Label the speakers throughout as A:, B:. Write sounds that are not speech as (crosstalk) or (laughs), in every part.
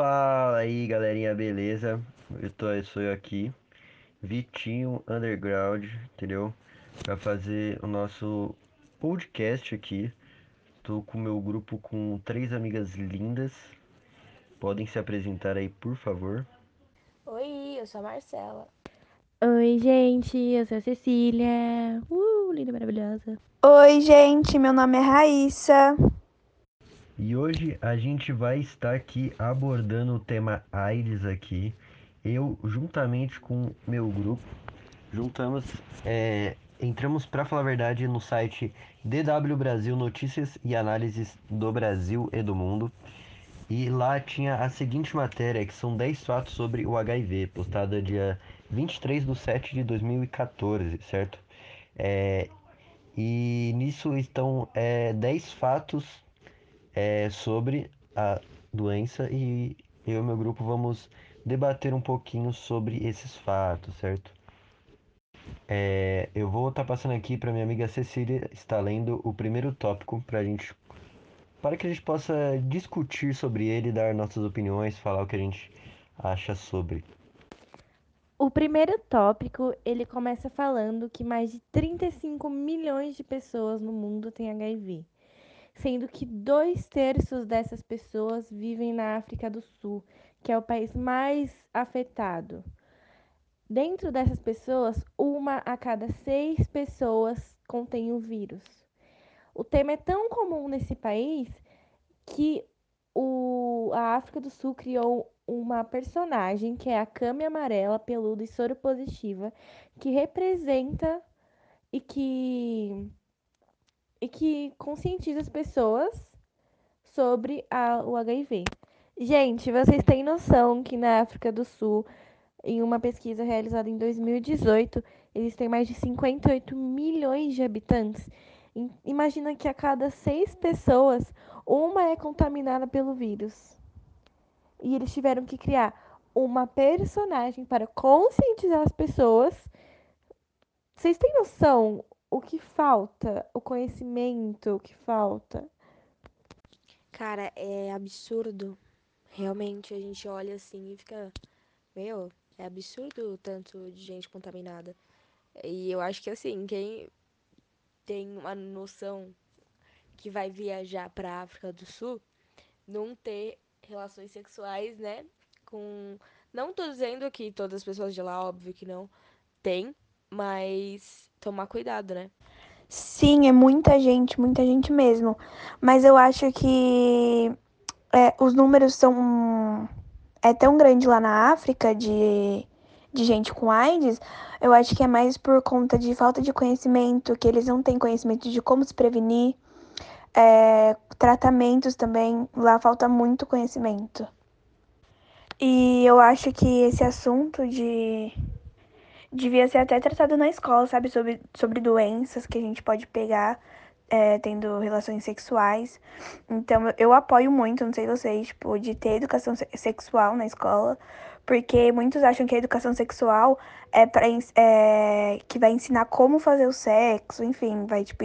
A: Fala aí, galerinha, beleza? Eu tô, eu sou eu aqui, Vitinho Underground, entendeu? Pra fazer o nosso podcast aqui. Tô com o meu grupo com três amigas lindas. Podem se apresentar aí, por favor.
B: Oi, eu sou a Marcela.
C: Oi, gente, eu sou a Cecília. Uh, linda, maravilhosa.
D: Oi, gente, meu nome é Raíssa.
A: E hoje a gente vai estar aqui abordando o tema AIDS aqui. Eu, juntamente com meu grupo, juntamos, é, entramos para falar a verdade no site DW Brasil Notícias e Análises do Brasil e do Mundo. E lá tinha a seguinte matéria, que são 10 fatos sobre o HIV, postada dia 23 de 7 de 2014, certo? É, e nisso estão é, 10 fatos é, sobre a doença e eu e meu grupo vamos debater um pouquinho sobre esses fatos, certo? É, eu vou estar passando aqui para minha amiga Cecília estar lendo o primeiro tópico para gente, para que a gente possa discutir sobre ele, dar nossas opiniões, falar o que a gente acha sobre.
C: O primeiro tópico, ele começa falando que mais de 35 milhões de pessoas no mundo têm HIV sendo que dois terços dessas pessoas vivem na África do Sul, que é o país mais afetado. Dentro dessas pessoas, uma a cada seis pessoas contém o vírus. O tema é tão comum nesse país que o, a África do Sul criou uma personagem que é a Came Amarela, peluda e soropositiva, que representa e que e que conscientiza as pessoas sobre a, o HIV. Gente, vocês têm noção que na África do Sul, em uma pesquisa realizada em 2018, eles têm mais de 58 milhões de habitantes. Imagina que a cada seis pessoas, uma é contaminada pelo vírus. E eles tiveram que criar uma personagem para conscientizar as pessoas. Vocês têm noção o que falta, o conhecimento, que falta.
B: Cara, é absurdo. Realmente a gente olha assim e fica, meu, é absurdo o tanto de gente contaminada. E eu acho que assim, quem tem uma noção que vai viajar para África do Sul, não ter relações sexuais, né, com não tô dizendo que todas as pessoas de lá, óbvio que não tem, mas tomar cuidado, né?
D: Sim, é muita gente, muita gente mesmo. Mas eu acho que é, os números são. É tão grande lá na África de, de gente com AIDS. Eu acho que é mais por conta de falta de conhecimento, que eles não têm conhecimento de como se prevenir. É, tratamentos também, lá falta muito conhecimento. E eu acho que esse assunto de devia ser até tratado na escola, sabe? Sobre, sobre doenças que a gente pode pegar é, tendo relações sexuais. Então, eu apoio muito, não sei vocês, tipo, de ter educação sexual na escola, porque muitos acham que a educação sexual é, pra, é que vai ensinar como fazer o sexo, enfim, vai, tipo,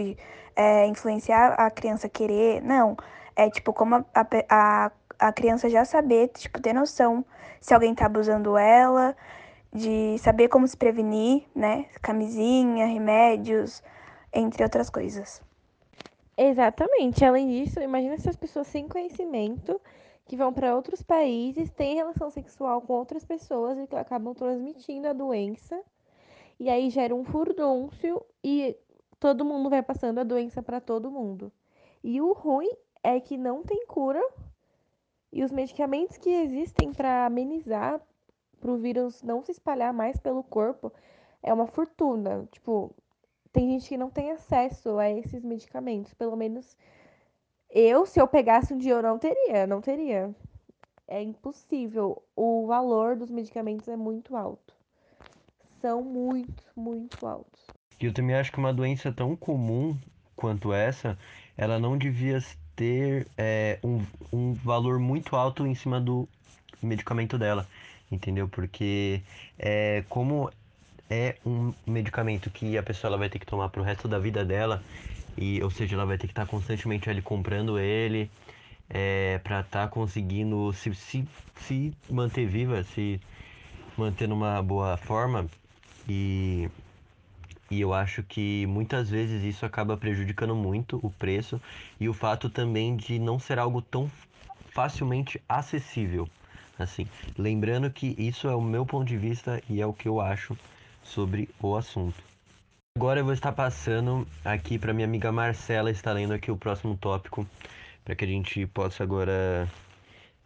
D: é, influenciar a criança querer. Não, é, tipo, como a, a, a criança já saber, tipo, ter noção se alguém tá abusando ela, de saber como se prevenir, né? Camisinha, remédios, entre outras coisas.
C: Exatamente. Além disso, imagina essas pessoas sem conhecimento que vão para outros países, têm relação sexual com outras pessoas e acabam transmitindo a doença. E aí gera um furdúncio e todo mundo vai passando a doença para todo mundo. E o ruim é que não tem cura e os medicamentos que existem para amenizar para o vírus não se espalhar mais pelo corpo é uma fortuna. Tipo, tem gente que não tem acesso a esses medicamentos. Pelo menos eu, se eu pegasse um dia, eu não teria, não teria. É impossível. O valor dos medicamentos é muito alto. São muito, muito altos.
A: E eu também acho que uma doença tão comum quanto essa, ela não devia ter é, um, um valor muito alto em cima do medicamento dela entendeu? Porque é, como é um medicamento que a pessoa ela vai ter que tomar pro resto da vida dela, e ou seja, ela vai ter que estar constantemente ali comprando ele, é, para estar tá conseguindo se, se, se manter viva, se manter numa boa forma. E, e eu acho que muitas vezes isso acaba prejudicando muito o preço e o fato também de não ser algo tão facilmente acessível. Assim, lembrando que isso é o meu ponto de vista e é o que eu acho sobre o assunto. Agora eu vou estar passando aqui para minha amiga Marcela estar lendo aqui o próximo tópico, para que a gente possa agora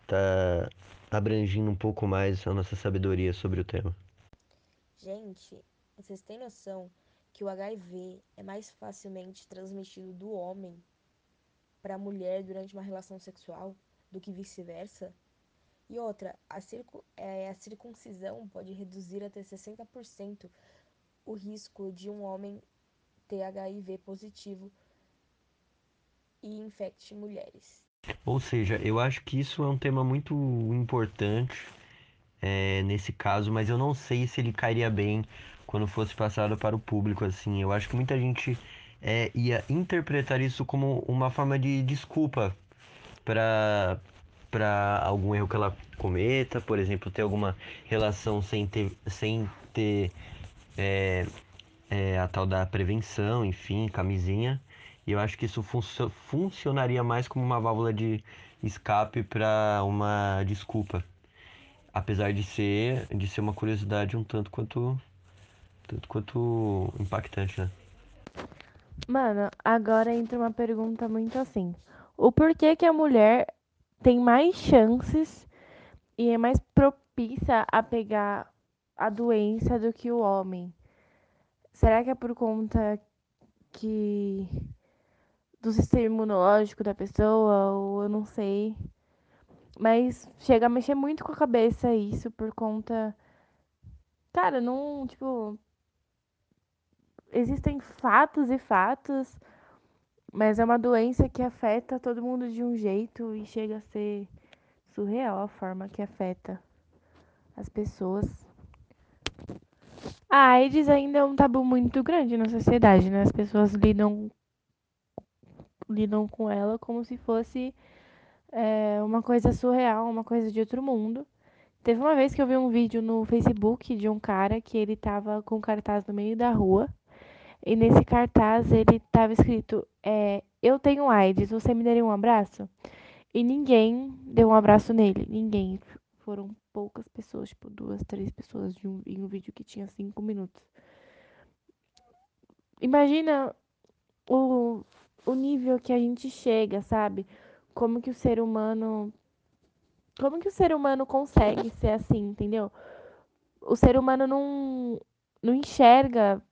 A: estar tá abrangindo um pouco mais a nossa sabedoria sobre o tema.
B: Gente, vocês têm noção que o HIV é mais facilmente transmitido do homem para a mulher durante uma relação sexual do que vice-versa? E outra, a, circu é, a circuncisão pode reduzir até 60% o risco de um homem ter HIV positivo e infecte mulheres.
A: Ou seja, eu acho que isso é um tema muito importante é, nesse caso, mas eu não sei se ele cairia bem quando fosse passado para o público. Assim, eu acho que muita gente é, ia interpretar isso como uma forma de desculpa para para algum erro que ela cometa, por exemplo, ter alguma relação sem ter, sem ter é, é, a tal da prevenção, enfim, camisinha. E eu acho que isso fun funcionaria mais como uma válvula de escape para uma desculpa. Apesar de ser, de ser uma curiosidade um tanto quanto, tanto quanto impactante, né?
C: Mano, agora entra uma pergunta muito assim. O porquê que a mulher tem mais chances e é mais propícia a pegar a doença do que o homem. Será que é por conta que do sistema imunológico da pessoa ou eu não sei. Mas chega a mexer muito com a cabeça isso por conta Cara, não, tipo, existem fatos e fatos, mas é uma doença que afeta todo mundo de um jeito e chega a ser surreal a forma que afeta as pessoas. A AIDS ainda é um tabu muito grande na sociedade, né? As pessoas lidam lidam com ela como se fosse é, uma coisa surreal, uma coisa de outro mundo. Teve uma vez que eu vi um vídeo no Facebook de um cara que ele tava com um cartaz no meio da rua. E nesse cartaz ele tava escrito: é, Eu tenho AIDS, você me daria um abraço? E ninguém deu um abraço nele. Ninguém. Foram poucas pessoas, tipo duas, três pessoas um, em um vídeo que tinha cinco minutos. Imagina o, o nível que a gente chega, sabe? Como que o ser humano. Como que o ser humano consegue ser assim, entendeu? O ser humano não, não enxerga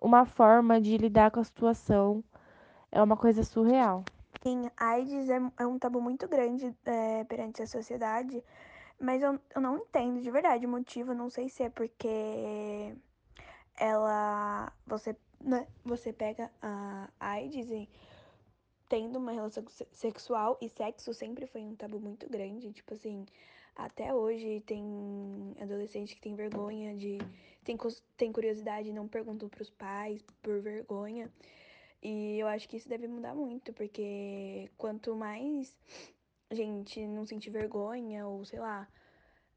C: uma forma de lidar com a situação. É uma coisa surreal.
D: Sim, AIDS é, é um tabu muito grande é, perante a sociedade, mas eu, eu não entendo de verdade o motivo. Não sei se é porque ela. Você, né, você pega a AIDS e tendo uma relação sexual e sexo sempre foi um tabu muito grande. Tipo assim, até hoje tem adolescente que tem vergonha de. tem, tem curiosidade e não perguntam pros pais por vergonha. E eu acho que isso deve mudar muito, porque quanto mais gente não sentir vergonha ou sei lá.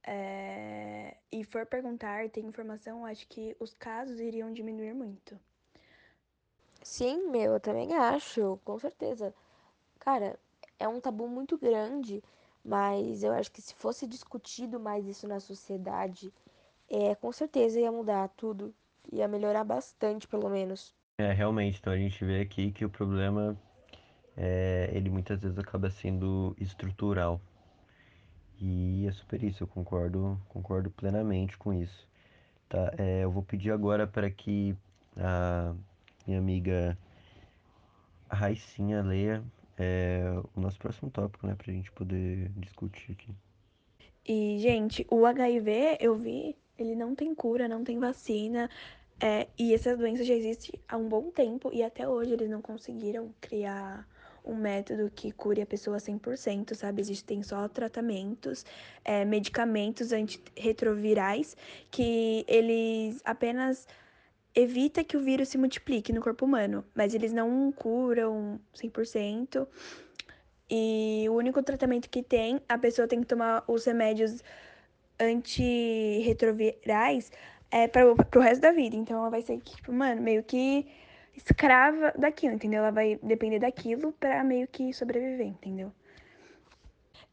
D: É, e for perguntar, ter informação, acho que os casos iriam diminuir muito.
B: Sim, meu, eu também acho, com certeza. Cara, é um tabu muito grande, mas eu acho que se fosse discutido mais isso na sociedade, é, com certeza ia mudar tudo. Ia melhorar bastante, pelo menos.
A: É, realmente, então a gente vê aqui que o problema é, ele muitas vezes acaba sendo estrutural. E é super isso, eu concordo, concordo plenamente com isso. Tá, é, eu vou pedir agora para que a minha amiga Raicinha leia é, o nosso próximo tópico, né, pra gente poder discutir aqui.
D: E, gente, o HIV, eu vi, ele não tem cura, não tem vacina. É, e essa doença já existe há um bom tempo e até hoje eles não conseguiram criar um método que cure a pessoa 100%, sabe? Existem só tratamentos, é, medicamentos antirretrovirais que eles apenas evita que o vírus se multiplique no corpo humano, mas eles não curam 100%. E o único tratamento que tem, a pessoa tem que tomar os remédios antirretrovirais é para pro resto da vida. Então ela vai ser, tipo, mano, meio que escrava daquilo, entendeu? Ela vai depender daquilo para meio que sobreviver, entendeu?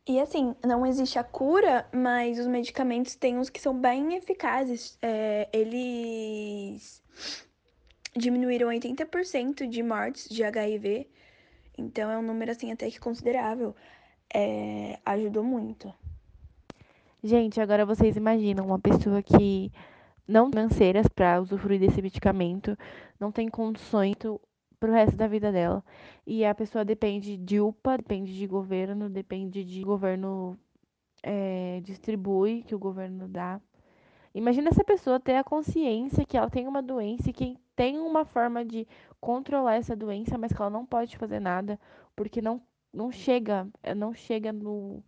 D: E assim, não existe a cura, mas os medicamentos têm uns que são bem eficazes. É, eles diminuíram 80% de mortes de HIV. Então é um número assim até que considerável. É, ajudou muito.
C: Gente, agora vocês imaginam uma pessoa que não financeiras para usufruir desse medicamento, não tem condições pro resto da vida dela. E a pessoa depende de UPA, depende de governo, depende de governo é, distribui, que o governo dá. Imagina essa pessoa ter a consciência que ela tem uma doença e que tem uma forma de controlar essa doença, mas que ela não pode fazer nada, porque não, não chega, eh, não chega no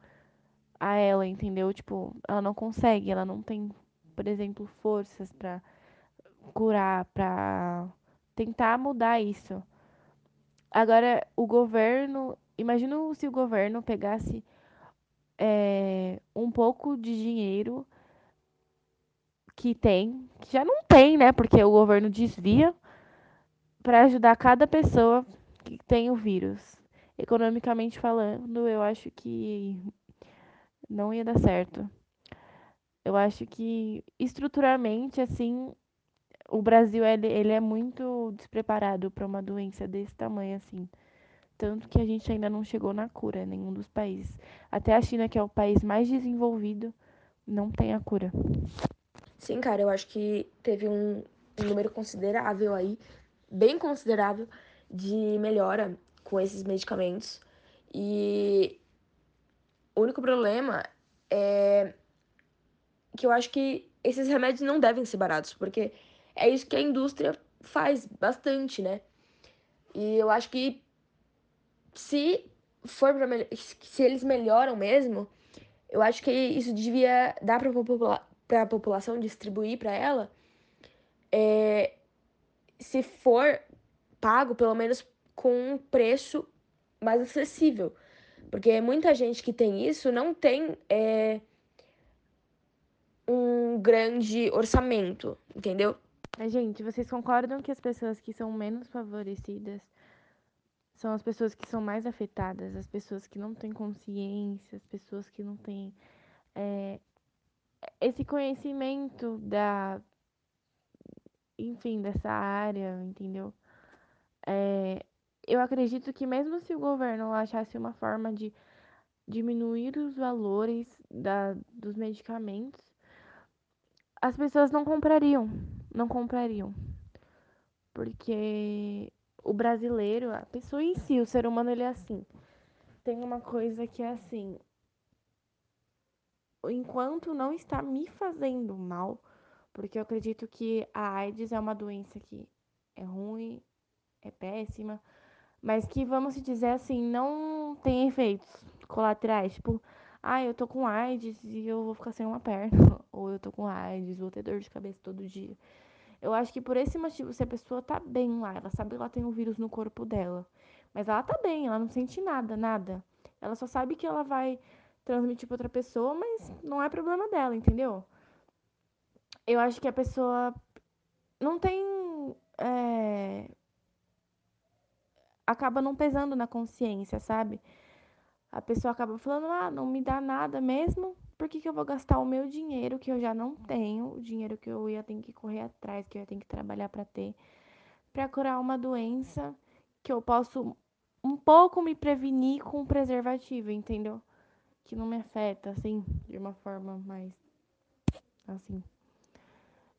C: a ela, entendeu? Tipo, ela não consegue, ela não tem, por exemplo, forças para curar, para tentar mudar isso. Agora, o governo, imagina se o governo pegasse é, um pouco de dinheiro que tem, que já não tem, né? Porque o governo desvia para ajudar cada pessoa que tem o vírus. Economicamente falando, eu acho que não ia dar certo. Eu acho que estruturalmente, assim, o Brasil ele, ele é muito despreparado para uma doença desse tamanho, assim. Tanto que a gente ainda não chegou na cura, nenhum dos países. Até a China, que é o país mais desenvolvido, não tem a cura.
B: Sim, cara, eu acho que teve um, um número considerável aí, bem considerável, de melhora com esses medicamentos. E o único problema é que eu acho que esses remédios não devem ser baratos, porque é isso que a indústria faz bastante, né? E eu acho que se for pra se eles melhoram mesmo, eu acho que isso devia dar pra, popula pra população distribuir para ela. É, se for pago, pelo menos com um preço mais acessível. Porque muita gente que tem isso não tem é, um grande orçamento, entendeu?
C: Mas, gente, vocês concordam que as pessoas que são menos favorecidas são as pessoas que são mais afetadas, as pessoas que não têm consciência, as pessoas que não têm é, esse conhecimento da. Enfim, dessa área, entendeu? É, eu acredito que mesmo se o governo achasse uma forma de diminuir os valores da, dos medicamentos, as pessoas não comprariam, não comprariam. Porque o brasileiro, a pessoa em si, o ser humano, ele é assim. Tem uma coisa que é assim. Enquanto não está me fazendo mal, porque eu acredito que a AIDS é uma doença que é ruim, é péssima, mas que, vamos dizer assim, não tem efeitos colaterais. Tipo, ah, eu tô com AIDS e eu vou ficar sem uma perna. (laughs) Ou eu tô com AIDS, vou ter dor de cabeça todo dia. Eu acho que por esse motivo, se a pessoa tá bem lá, ela sabe que ela tem um vírus no corpo dela, mas ela tá bem, ela não sente nada, nada. Ela só sabe que ela vai transmitir pra outra pessoa, mas não é problema dela, entendeu? Eu acho que a pessoa não tem. É... Acaba não pesando na consciência, sabe? A pessoa acaba falando, ah, não me dá nada mesmo, por que, que eu vou gastar o meu dinheiro que eu já não tenho, o dinheiro que eu ia ter que correr atrás, que eu ia ter que trabalhar para ter, para curar uma doença que eu posso um pouco me prevenir com preservativo, entendeu? Que não me afeta, assim, de uma forma mais. assim.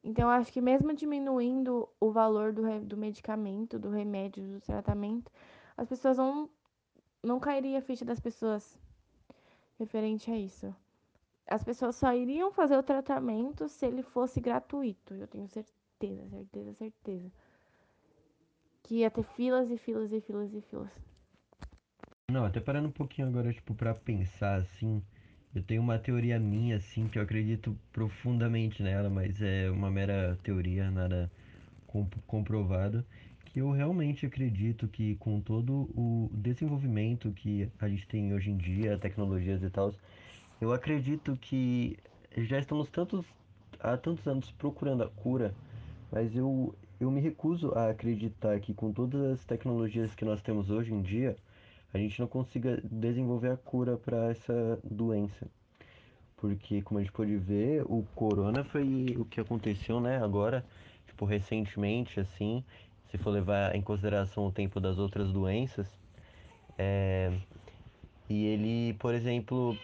C: Então, acho que mesmo diminuindo o valor do, do medicamento, do remédio, do tratamento, as pessoas vão. Não cairia a ficha das pessoas referente a isso as pessoas só iriam fazer o tratamento se ele fosse gratuito. Eu tenho certeza, certeza, certeza. Que ia ter filas e filas e filas e filas.
A: Não, até parando um pouquinho agora, tipo, pra pensar assim. Eu tenho uma teoria minha, assim, que eu acredito profundamente nela, mas é uma mera teoria, nada comp comprovado. Eu realmente acredito que com todo o desenvolvimento que a gente tem hoje em dia, tecnologias e tal, eu acredito que já estamos tantos, há tantos anos procurando a cura, mas eu, eu me recuso a acreditar que com todas as tecnologias que nós temos hoje em dia, a gente não consiga desenvolver a cura para essa doença. Porque, como a gente pode ver, o corona foi o que aconteceu, né, agora, tipo, recentemente, assim, se for levar em consideração o tempo das outras doenças. É... E ele, por exemplo,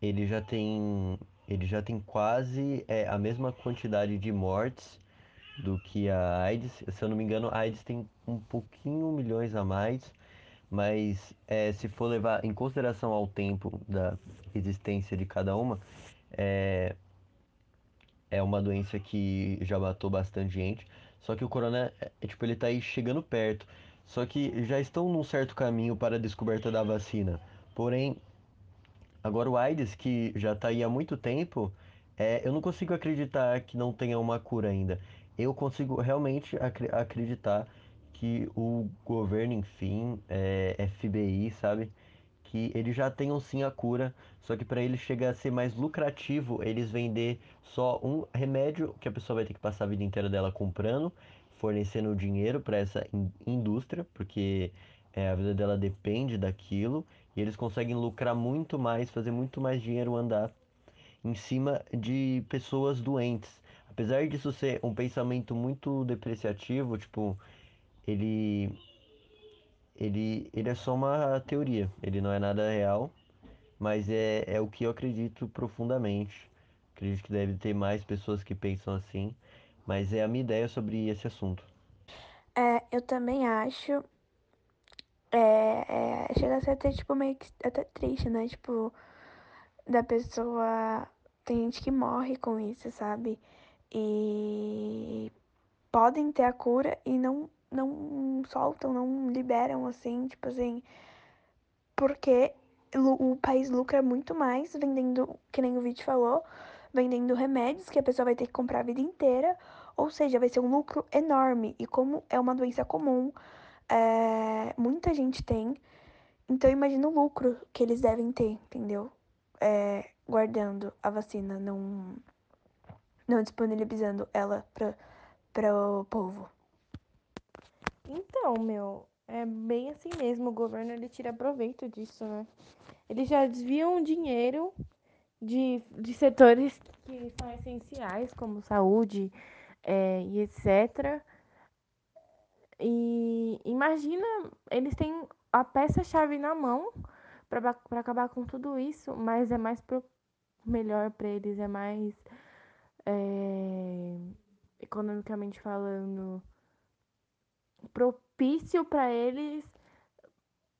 A: ele já tem, ele já tem quase é, a mesma quantidade de mortes do que a AIDS. Se eu não me engano, a AIDS tem um pouquinho milhões a mais, mas é, se for levar em consideração ao tempo da existência de cada uma, é, é uma doença que já matou bastante gente. Só que o corona, é, é, tipo, ele tá aí chegando perto. Só que já estão num certo caminho para a descoberta da vacina. Porém, agora o AIDS, que já tá aí há muito tempo, é, eu não consigo acreditar que não tenha uma cura ainda. Eu consigo realmente acre acreditar que o governo, enfim, é, FBI, sabe? Que eles já tenham sim a cura, só que para eles chegar a ser mais lucrativo, eles vender só um remédio que a pessoa vai ter que passar a vida inteira dela comprando, fornecendo dinheiro para essa in indústria, porque é, a vida dela depende daquilo, e eles conseguem lucrar muito mais, fazer muito mais dinheiro andar em cima de pessoas doentes. Apesar disso ser um pensamento muito depreciativo, tipo, ele ele ele é só uma teoria, ele não é nada real, mas é, é o que eu acredito profundamente. Acredito que deve ter mais pessoas que pensam assim, mas é a minha ideia sobre esse assunto.
D: É, eu também acho. É, é, chega a ser até, tipo, meio que até triste, né? Tipo, da pessoa. Tem gente que morre com isso, sabe? E podem ter a cura e não, não soltam, não liberam, assim, tipo assim. Porque o país lucra muito mais vendendo, que nem o vídeo falou, vendendo remédios que a pessoa vai ter que comprar a vida inteira. Ou seja, vai ser um lucro enorme. E como é uma doença comum, é, muita gente tem. Então imagina o lucro que eles devem ter, entendeu? É, guardando a vacina, não, não disponibilizando ela para o povo.
C: Então, meu, é bem assim mesmo. O governo ele tira proveito disso, né? Eles já desviam dinheiro de, de setores que são essenciais, como saúde é, e etc. E imagina, eles têm a peça-chave na mão para acabar com tudo isso, mas é mais pro melhor para eles, é mais é, economicamente falando propício para eles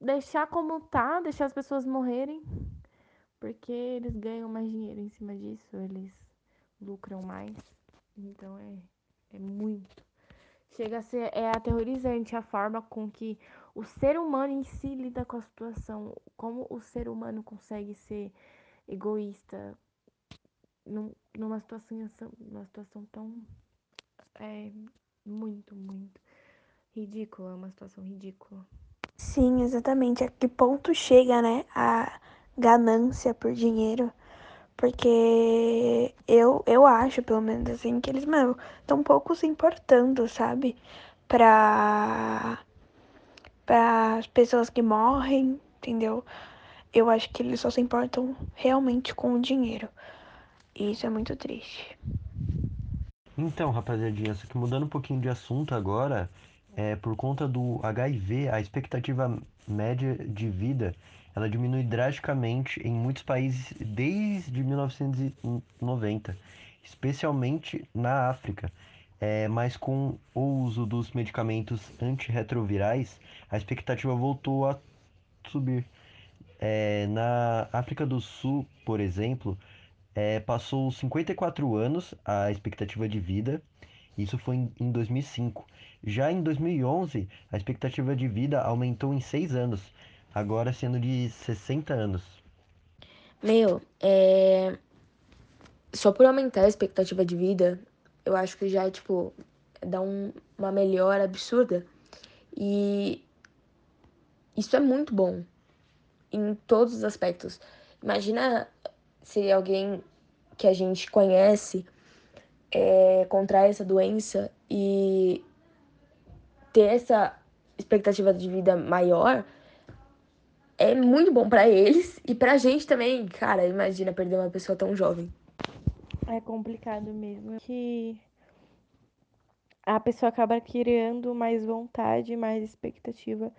C: deixar como tá, deixar as pessoas morrerem, porque eles ganham mais dinheiro em cima disso, eles lucram mais. Então é, é muito. Chega a ser é aterrorizante a forma com que o ser humano em si lida com a situação, como o ser humano consegue ser egoísta num, numa situação, numa situação tão é muito, muito ridícula, é uma situação ridícula.
D: Sim, exatamente. A que ponto chega, né, a ganância por dinheiro? Porque eu, eu acho, pelo menos assim, que eles, mano, tão pouco se importando, sabe? Pra, pra as pessoas que morrem, entendeu? Eu acho que eles só se importam realmente com o dinheiro. E isso é muito triste.
A: Então, rapaziadinha, só que mudando um pouquinho de assunto agora, é por conta do HIV, a expectativa média de vida, ela diminui drasticamente em muitos países desde 1990, especialmente na África. É, mas com o uso dos medicamentos antirretrovirais, a expectativa voltou a subir. É, na África do Sul, por exemplo, é, passou 54 anos a expectativa de vida. Isso foi em, em 2005. Já em 2011, a expectativa de vida aumentou em 6 anos, agora sendo de 60 anos.
B: Meu, é. Só por aumentar a expectativa de vida, eu acho que já, tipo, dá um, uma melhora absurda. E isso é muito bom em todos os aspectos. Imagina se alguém que a gente conhece é, essa doença e ter essa expectativa de vida maior é muito bom para eles e pra gente também. Cara, imagina perder uma pessoa tão jovem.
C: É complicado mesmo. Que a pessoa acaba criando mais vontade, mais expectativa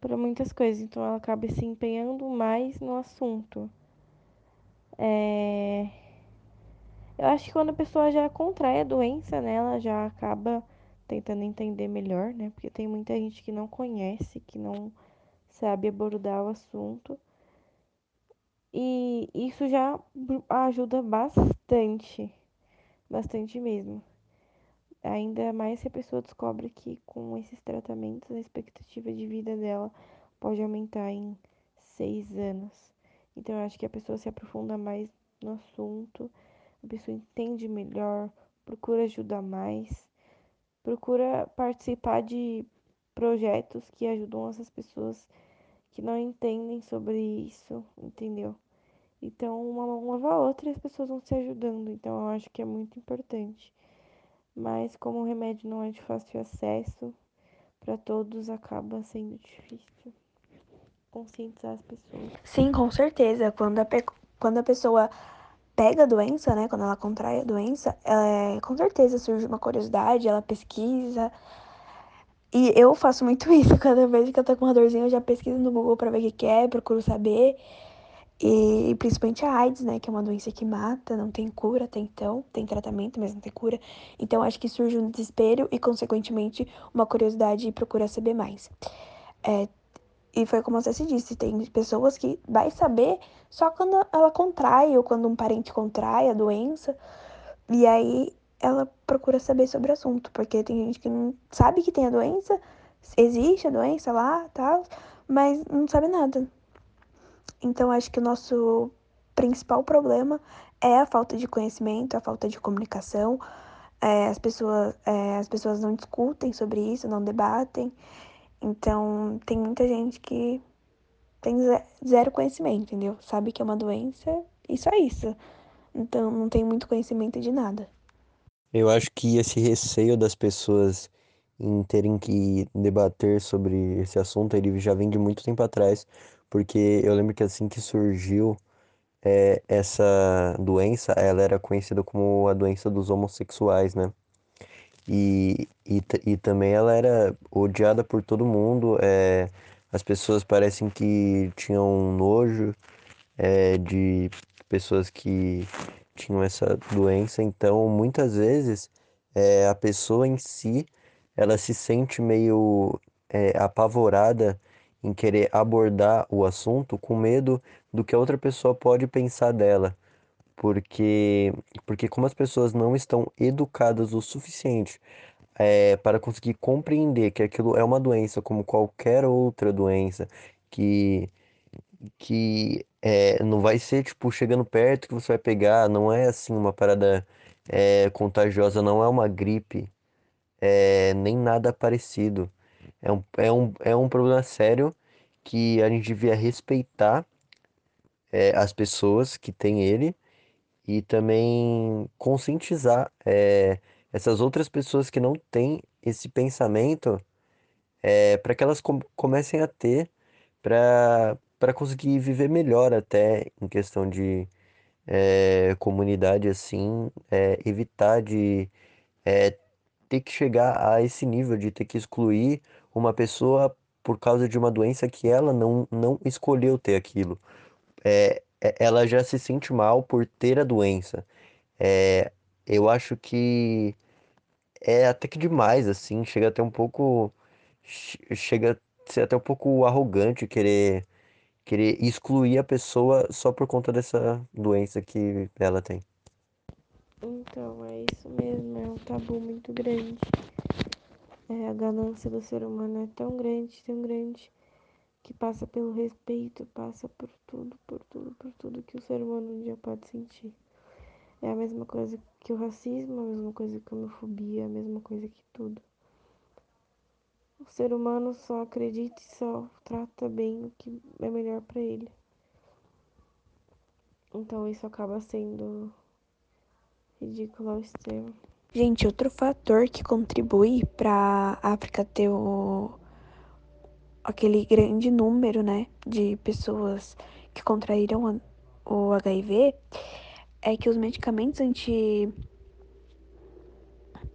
C: para muitas coisas. Então ela acaba se empenhando mais no assunto. É... Eu acho que quando a pessoa já contrai a doença, né, ela já acaba tentando entender melhor, né? Porque tem muita gente que não conhece, que não sabe abordar o assunto. E isso já ajuda bastante, bastante mesmo. Ainda mais se a pessoa descobre que com esses tratamentos a expectativa de vida dela pode aumentar em seis anos. Então eu acho que a pessoa se aprofunda mais no assunto, a pessoa entende melhor, procura ajudar mais, procura participar de projetos que ajudam essas pessoas que não entendem sobre isso, entendeu? Então, uma mão lava a outra e as pessoas vão se ajudando. Então, eu acho que é muito importante. Mas, como o remédio não é de fácil acesso para todos, acaba sendo difícil conscientizar as pessoas.
D: Sim, com certeza. Quando a, quando a pessoa pega a doença, né? Quando ela contrai a doença, é, com certeza surge uma curiosidade, ela pesquisa. E eu faço muito (laughs) isso. Cada vez que eu tô com uma dorzinha, eu já pesquiso no Google pra ver o que, que é, procuro saber. E principalmente a AIDS, né? Que é uma doença que mata, não tem cura até então, tem tratamento, mas não tem cura. Então acho que surge um desespero e, consequentemente, uma curiosidade e procura saber mais. É, e foi como você se disse, tem pessoas que vai saber só quando ela contrai ou quando um parente contrai a doença. E aí ela procura saber sobre o assunto, porque tem gente que não sabe que tem a doença, existe a doença lá, tal, mas não sabe nada. Então acho que o nosso principal problema é a falta de conhecimento, a falta de comunicação. É, as, pessoas, é, as pessoas não discutem sobre isso, não debatem. Então tem muita gente que tem zero conhecimento, entendeu? Sabe que é uma doença e só isso. Então não tem muito conhecimento de nada.
A: Eu acho que esse receio das pessoas em terem que debater sobre esse assunto, ele já vem de muito tempo atrás, porque eu lembro que assim que surgiu é, essa doença, ela era conhecida como a doença dos homossexuais, né? E, e, e também ela era odiada por todo mundo, é, as pessoas parecem que tinham nojo é, de pessoas que tinham essa doença, então muitas vezes é, a pessoa em si, ela se sente meio é, apavorada em querer abordar o assunto com medo do que a outra pessoa pode pensar dela. Porque, porque como as pessoas não estão educadas o suficiente é, para conseguir compreender que aquilo é uma doença como qualquer outra doença, que, que é, não vai ser tipo chegando perto que você vai pegar, não é assim uma parada é, contagiosa, não é uma gripe, nem nada parecido. É um, é um, é um problema sério que a gente devia respeitar as pessoas que têm ele e também conscientizar é, essas outras pessoas que não têm esse pensamento é, para que elas com comecem a ter para conseguir viver melhor até em questão de é, comunidade assim, evitar de ter que chegar a esse nível de ter que excluir uma pessoa por causa de uma doença que ela não, não escolheu ter aquilo. É ela já se sente mal por ter a doença. É, eu acho que é até que demais, assim, chega até um pouco. Chega a ser até um pouco arrogante querer, querer excluir a pessoa só por conta dessa doença que ela tem.
C: Então, é isso mesmo, é um tabu muito grande. É, a ganância do ser humano é tão grande, tão grande, que passa pelo respeito, passa por tudo, por tudo, por tudo que o ser humano um dia pode sentir. É a mesma coisa que o racismo, a mesma coisa que a homofobia, a mesma coisa que tudo. o ser humano só acredita e só trata bem o que é melhor para ele. Então isso acaba sendo ridículo ao extremo.
D: Gente, outro fator que contribui para a África ter o, aquele grande número, né, de pessoas que contraíram o HIV é que os medicamentos anti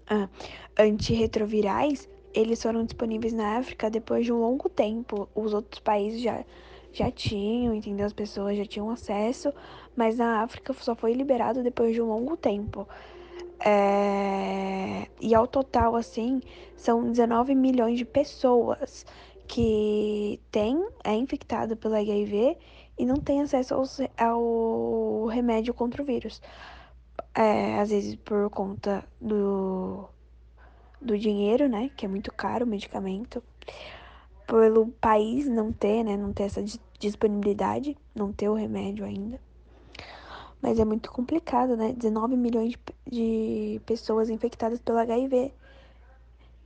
D: ah, antirretrovirais eles foram disponíveis na África depois de um longo tempo. Os outros países já já tinham, entendeu? As pessoas já tinham acesso, mas na África só foi liberado depois de um longo tempo. É... E ao total, assim, são 19 milhões de pessoas que têm, é infectado pelo HIV e não tem acesso ao, ao remédio contra o vírus. É, às vezes por conta do, do dinheiro, né? Que é muito caro o medicamento. Pelo país não ter, né? Não ter essa disponibilidade, não ter o remédio ainda. Mas é muito complicado, né? 19 milhões de, de pessoas infectadas pelo HIV.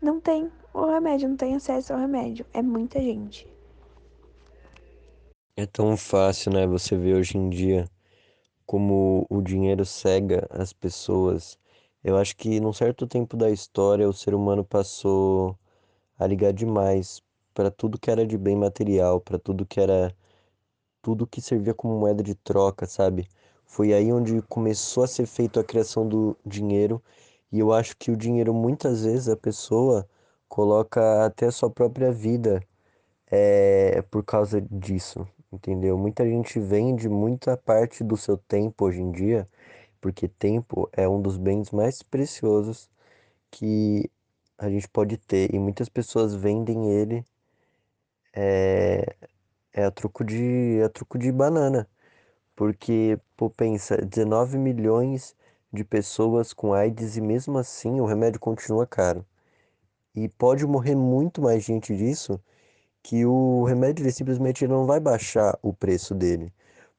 D: Não tem o remédio, não tem acesso ao remédio. É muita gente.
A: É tão fácil, né? Você vê hoje em dia como o dinheiro cega as pessoas. Eu acho que num certo tempo da história o ser humano passou a ligar demais para tudo que era de bem material, para tudo que era tudo que servia como moeda de troca, sabe? Foi aí onde começou a ser feita a criação do dinheiro, e eu acho que o dinheiro muitas vezes a pessoa coloca até a sua própria vida é, por causa disso, entendeu? Muita gente vende muita parte do seu tempo hoje em dia, porque tempo é um dos bens mais preciosos que a gente pode ter, e muitas pessoas vendem ele é, é a troco de, é a troco de banana. Porque, pô, pensa, 19 milhões de pessoas com AIDS e mesmo assim o remédio continua caro. E pode morrer muito mais gente disso que o remédio ele simplesmente não vai baixar o preço dele.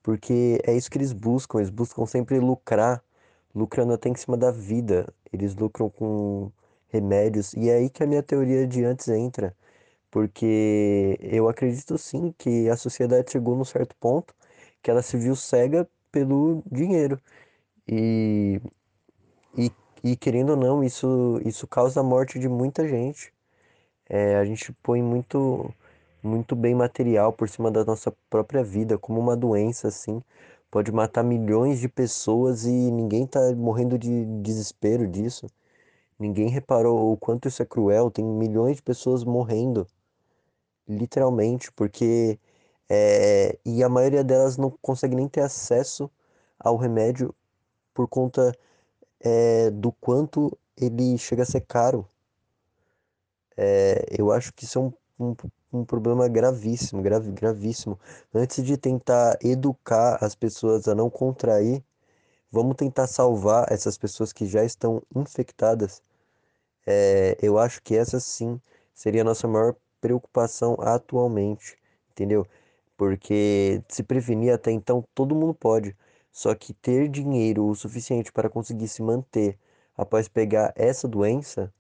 A: Porque é isso que eles buscam, eles buscam sempre lucrar, lucrando até em cima da vida. Eles lucram com remédios. E é aí que a minha teoria de antes entra. Porque eu acredito sim que a sociedade chegou num certo ponto que ela se viu cega pelo dinheiro. E, e, e querendo ou não, isso, isso causa a morte de muita gente. É, a gente põe muito, muito bem material por cima da nossa própria vida, como uma doença assim. Pode matar milhões de pessoas e ninguém tá morrendo de desespero disso. Ninguém reparou o quanto isso é cruel. Tem milhões de pessoas morrendo, literalmente, porque é, e a maioria delas não consegue nem ter acesso ao remédio por conta é, do quanto ele chega a ser caro. É, eu acho que isso é um, um, um problema gravíssimo, grave, gravíssimo. Antes de tentar educar as pessoas a não contrair, vamos tentar salvar essas pessoas que já estão infectadas. É, eu acho que essa sim seria a nossa maior preocupação atualmente, entendeu? Porque se prevenir até então todo mundo pode. Só que ter dinheiro o suficiente para conseguir se manter após pegar essa doença,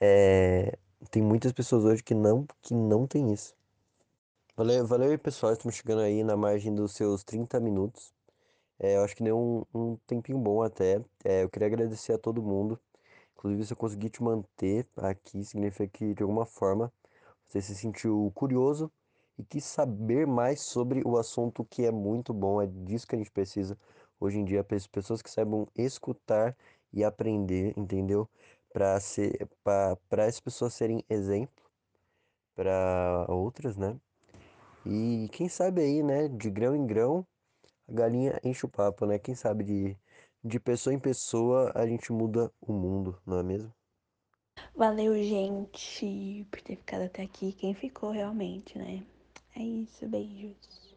A: é... tem muitas pessoas hoje que não, que não tem isso. Valeu, valeu aí, pessoal. Estamos chegando aí na margem dos seus 30 minutos. É, eu acho que deu um, um tempinho bom até. É, eu queria agradecer a todo mundo. Inclusive, se eu conseguir te manter aqui, significa que de alguma forma você se sentiu curioso e quis saber mais sobre o assunto que é muito bom, é disso que a gente precisa hoje em dia, pessoas que saibam escutar e aprender, entendeu? Para ser para as pessoas serem exemplo para outras, né? E quem sabe aí, né, de grão em grão, a galinha enche o papo, né? Quem sabe de de pessoa em pessoa a gente muda o mundo, não é mesmo?
D: Valeu, gente, por ter ficado até aqui. Quem ficou realmente, né? É isso, beijos.